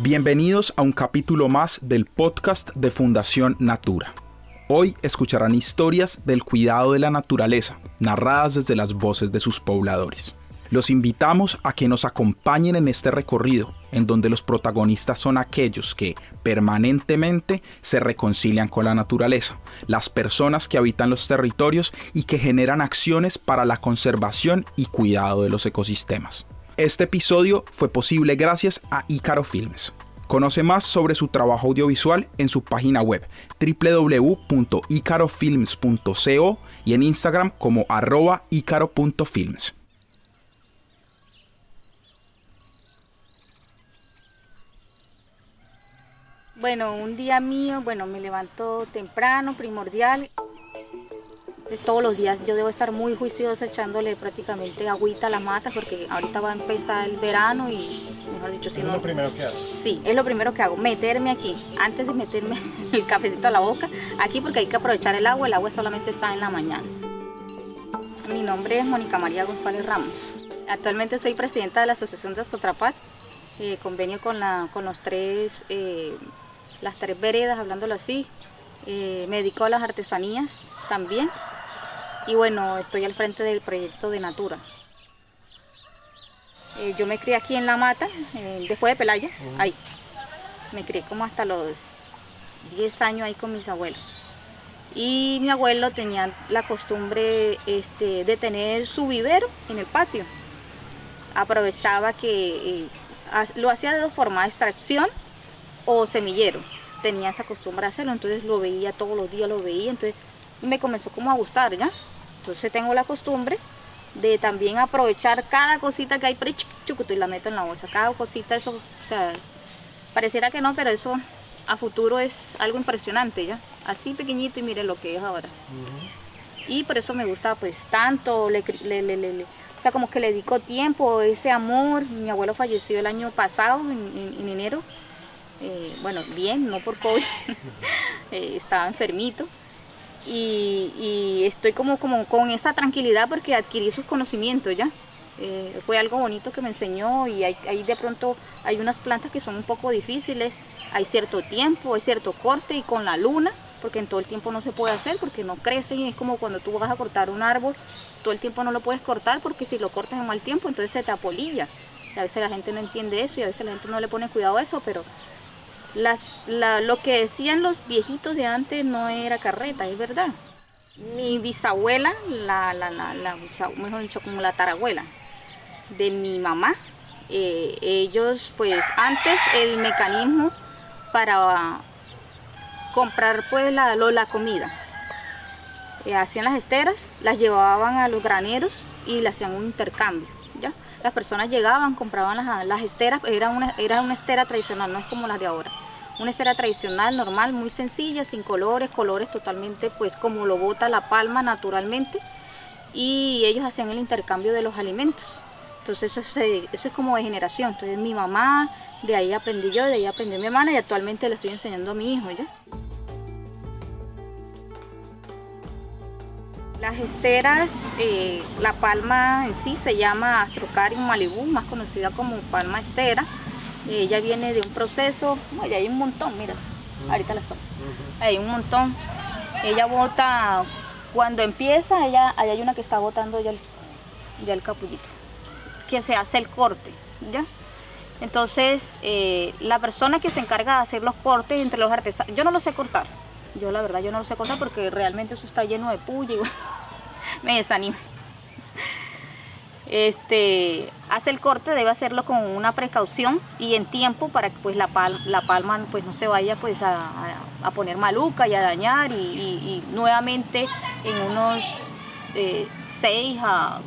Bienvenidos a un capítulo más del podcast de Fundación Natura. Hoy escucharán historias del cuidado de la naturaleza, narradas desde las voces de sus pobladores. Los invitamos a que nos acompañen en este recorrido, en donde los protagonistas son aquellos que permanentemente se reconcilian con la naturaleza, las personas que habitan los territorios y que generan acciones para la conservación y cuidado de los ecosistemas. Este episodio fue posible gracias a Icaro Films. Conoce más sobre su trabajo audiovisual en su página web www.icarofilms.co y en Instagram como arroba icaro.films. Bueno, un día mío, bueno, me levanto temprano, primordial todos los días yo debo estar muy juiciosa echándole prácticamente agüita a las matas porque ahorita va a empezar el verano y mejor dicho si ¿Es lo primero que hago? Sí, es lo primero que hago, meterme aquí, antes de meterme el cafecito a la boca, aquí porque hay que aprovechar el agua, el agua solamente está en la mañana. Mi nombre es Mónica María González Ramos. Actualmente soy presidenta de la Asociación de Sotrapat, eh, convenio con, la, con los tres, eh, las tres veredas, hablándolo así. Eh, me dedico a las artesanías también y bueno, estoy al frente del proyecto de Natura. Eh, yo me crié aquí en La Mata, eh, después de Pelaya, ahí. Me crié como hasta los 10 años ahí con mis abuelos. Y mi abuelo tenía la costumbre este, de tener su vivero en el patio. Aprovechaba que eh, lo hacía de dos formas, extracción o semillero. Tenía esa costumbre de hacerlo, entonces lo veía todos los días, lo veía, entonces me comenzó como a gustar, ¿ya? Entonces tengo la costumbre de también aprovechar cada cosita que hay por y la meto en la bolsa. Cada cosita, eso, o sea, pareciera que no, pero eso a futuro es algo impresionante, ¿ya? Así pequeñito y mire lo que es ahora. Y por eso me gusta pues tanto, le, o sea, como que le dedico tiempo, ese amor. Mi abuelo falleció el año pasado, en, enero. Eh, bueno, bien, no por COVID, eh, estaba enfermito y, estoy como, como con esa tranquilidad porque adquirí sus conocimientos ya. Eh, fue algo bonito que me enseñó y ahí de pronto hay unas plantas que son un poco difíciles, hay cierto tiempo, hay cierto corte y con la luna, porque en todo el tiempo no se puede hacer porque no crecen y es como cuando tú vas a cortar un árbol, todo el tiempo no lo puedes cortar porque si lo cortas en mal tiempo entonces se te apolilla. a veces la gente no entiende eso y a veces la gente no le pone cuidado a eso, pero las, lo que decían los viejitos de antes no era carreta, es verdad. Mi bisabuela, la, la, mejor dicho, como la tarabuela de mi mamá, eh, ellos pues antes el mecanismo para comprar pues la, la comida. Eh, hacían las esteras, las llevaban a los graneros y le hacían un intercambio. Las personas llegaban, compraban las, esteras, era una, era una estera tradicional, no es como las de ahora una estera tradicional, normal, muy sencilla, sin colores, colores totalmente pues como lo bota la palma naturalmente y ellos hacían el intercambio de los alimentos. Entonces eso, eso es como de generación. Entonces mi mamá, de ahí aprendí yo, de ahí aprendí mi hermana y actualmente le estoy enseñando a mi hijo ya. Las esteras, eh, la palma en sí se llama Astrocarium malibu, más conocida como palma estera ella viene de un proceso, hay un montón, mira, ahorita la estoy. Hay un montón. Ella bota, cuando empieza, ella, ahí hay una que está botando ya el, ya el capullito, que se hace el corte, ¿ya? Entonces, eh, la persona que se encarga de hacer los cortes entre los artesanos, yo no lo sé cortar, yo la verdad yo no lo sé cortar porque realmente eso está lleno de puya y me desanima este, hace el corte debe hacerlo con una precaución y en tiempo para que pues la, la palma pues no se vaya pues a, poner maluca y a dañar y, nuevamente en unos eh, seis a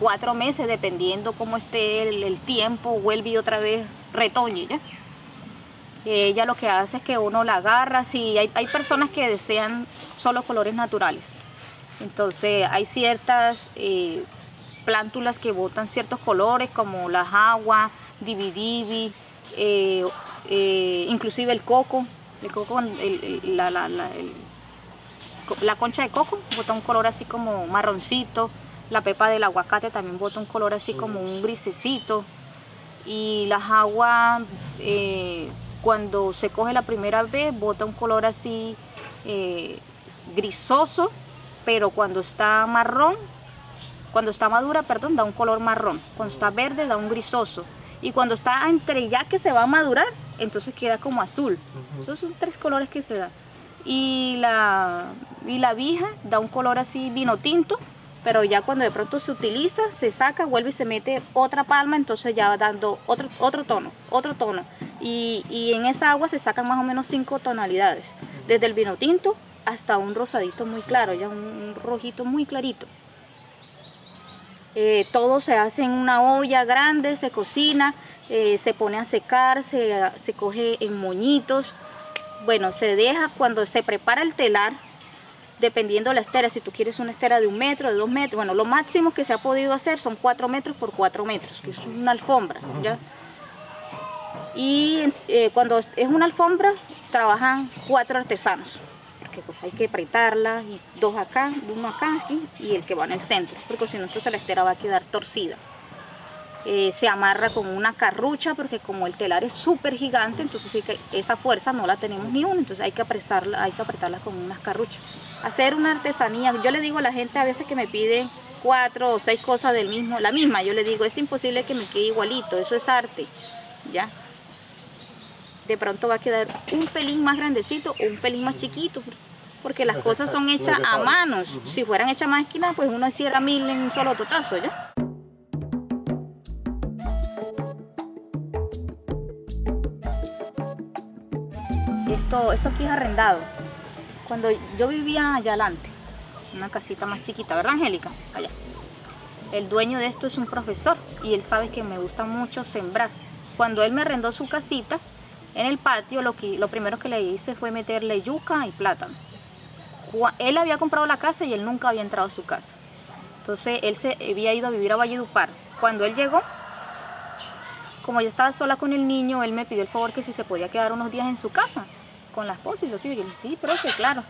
cuatro meses dependiendo cómo esté el, tiempo vuelve otra vez retoñe ¿ya? Ella lo que hace es que uno la agarra si hay, hay personas que desean solo colores naturales. Entonces hay ciertas eh, plántulas que botan ciertos colores como las aguas, dividivi, eh, eh, inclusive el coco, el coco la, concha de coco bota un color así como marroncito, la pepa del aguacate también bota un color así como un grisecito y las aguas eh, cuando se coge la primera vez bota un color así eh, grisoso, pero cuando está marrón, cuando está madura, perdón, da un color marrón. Cuando está verde da un grisoso. Y cuando está entre ya que se va a madurar, entonces queda como azul. Esos son tres colores que se dan. Y la, y la vija da un color así vino tinto, pero ya cuando de pronto se utiliza, se saca, vuelve y se mete otra palma, entonces ya va dando otro, otro tono, otro tono. Y, en esa agua se sacan más o menos cinco tonalidades, desde el vino tinto hasta un rosadito muy claro, ya un rojito muy clarito. Eh, todo se hace en una olla grande, se cocina, eh, se pone a secar, se, se coge en moñitos. Bueno, se deja cuando se prepara el telar, dependiendo de la estera, si tú quieres una estera de un metro, de dos metros, bueno, lo máximo que se ha podido hacer son cuatro metros por cuatro metros, que es una alfombra, ¿ya? Y eh, cuando es una alfombra, trabajan cuatro artesanos, porque pues hay que apretarla, y dos acá, uno acá y el que va en el centro, porque si no, entonces la estera va a quedar torcida. Eh, se amarra con una carrucha porque como el telar es súper gigante, entonces sí que esa fuerza no la tenemos ni una, entonces hay que apresarla, hay que apretarla con unas carruchas. Hacer una artesanía, yo le digo a la gente a veces que me piden cuatro o seis cosas del mismo, la misma, yo le digo, es imposible que me quede igualito, eso es arte, ¿ya? De pronto va a quedar un pelín más grandecito o un pelín más chiquito, porque las cosas son hechas a manos. Si fueran hechas a máquina, pues uno hiciera mil en un solo totazo, ¿ya? Esto, esto aquí es arrendado. Cuando yo vivía allá adelante, una casita más chiquita, ¿verdad, Angélica? Allá. El dueño de esto es un profesor y él sabe que me gusta mucho sembrar. Cuando él me arrendó su casita, en el patio lo, que, lo primero que le hice fue meterle yuca y plátano. Él había comprado la casa y él nunca había entrado a su casa. Entonces él se había ido a vivir a Valledupar. Cuando él llegó, como yo estaba sola con el niño, él me pidió el favor que si se podía quedar unos días en su casa con la esposa y los hijos. Yo le dije, sí, pero que claro.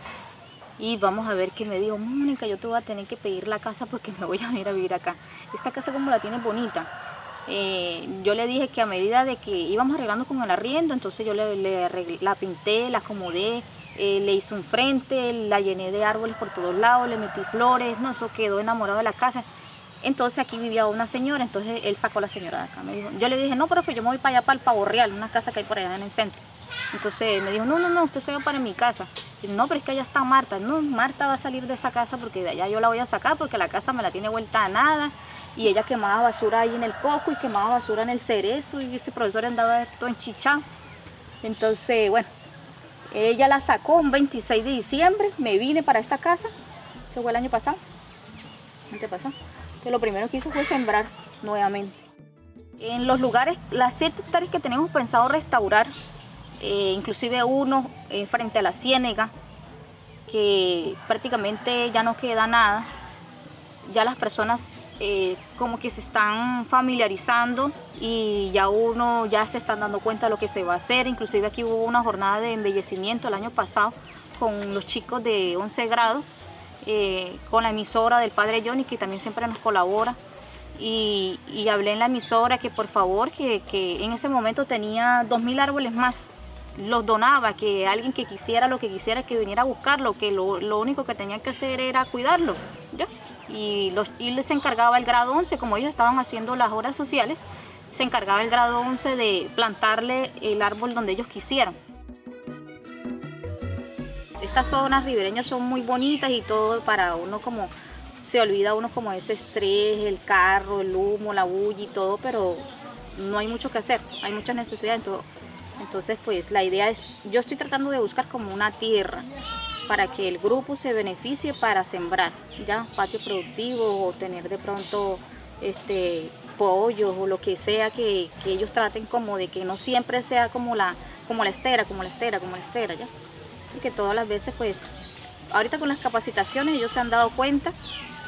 Y vamos a ver qué me dijo, Mónica, yo te voy a tener que pedir la casa porque me voy a venir a vivir acá. Esta casa como la tiene bonita. Eh, yo le dije que a medida de que íbamos arreglando con el arriendo, entonces yo le, la pinté, la acomodé, eh, le hice un frente, la llené de árboles por todos lados, le metí flores, no, eso quedó enamorado de la casa. Entonces aquí vivía una señora, entonces él sacó a la señora de acá. Me dijo, yo le dije, no, profe, yo me voy para allá, para el Pavo Real, una casa que hay por allá en el centro. Entonces me dijo, no, no, no, usted se va para mi casa. No, pero es que allá está Marta. No, Marta va a salir de esa casa porque de allá yo la voy a sacar porque la casa me la tiene vuelta a nada. Y ella quemaba basura ahí en el coco y quemaba basura en el cerezo y ese profesor andaba todo enchichado. Entonces, bueno, ella la sacó un 26 de diciembre, me vine para esta casa, eso fue el año pasado, pasó. Que lo primero que hizo fue sembrar nuevamente. En los lugares, las siete hectáreas que tenemos pensado restaurar, eh, inclusive uno eh, frente a la ciénega, que prácticamente ya no queda nada. Ya las personas eh, como que se están familiarizando y ya uno ya se están dando cuenta de lo que se va a hacer. Inclusive aquí hubo una jornada de embellecimiento el año pasado con los chicos de 11 grados, con la emisora del padre Johnny, que también siempre nos colabora. Y, hablé en la emisora que por favor, que, en ese momento tenía 2.000 árboles más los donaba, que alguien que quisiera lo que quisiera que viniera a buscarlo, que lo, único que tenía que hacer era cuidarlo. Y, los, y les encargaba el grado 11, como ellos estaban haciendo las horas sociales, se encargaba el grado 11 de plantarle el árbol donde ellos quisieran. Estas zonas ribereñas son muy bonitas y todo para uno como se olvida uno como ese estrés, el carro, el humo, la bulla y todo, pero no hay mucho que hacer, hay muchas necesidades. Entonces, entonces, pues la idea es, yo estoy tratando de buscar como una tierra para que el grupo se beneficie para sembrar, ya, patio productivo o tener de pronto este pollos o lo que sea que, ellos traten como de que no siempre sea como la, como la estera, como la estera, como la estera, ya. Y que todas las veces pues, ahorita con las capacitaciones ellos se han dado cuenta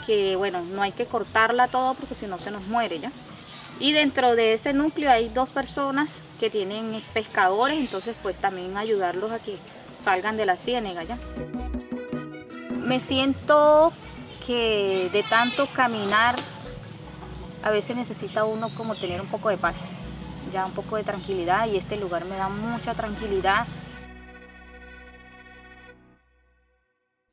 que bueno, no hay que cortarla todo porque si no se nos muere ya. Y dentro de ese núcleo hay dos personas que tienen pescadores, entonces pues también ayudarlos a que salgan de la ciénega ya. Me siento que de tanto caminar a veces necesita uno como tener un poco de paz. ya un poco de tranquilidad y este lugar me da mucha tranquilidad.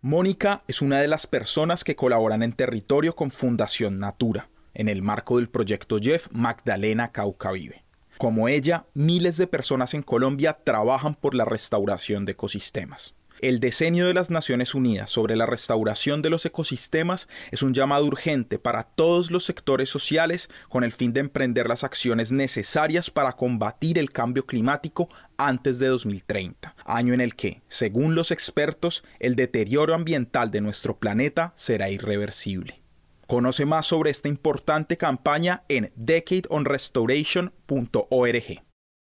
Mónica es una de las personas que colaboran en territorio con Fundación Natura, en el marco del proyecto Jeff Magdalena Caucavive. Como ella, miles de personas en Colombia trabajan por la restauración de ecosistemas. El diseño de las Naciones Unidas sobre la restauración de los ecosistemas es un llamado urgente para todos los sectores sociales con el fin de emprender las acciones necesarias para combatir el cambio climático antes de 2030, año en el que, según los expertos, el deterioro ambiental de nuestro planeta será irreversible. Conoce más sobre esta importante campaña en decadeonrestoration.org.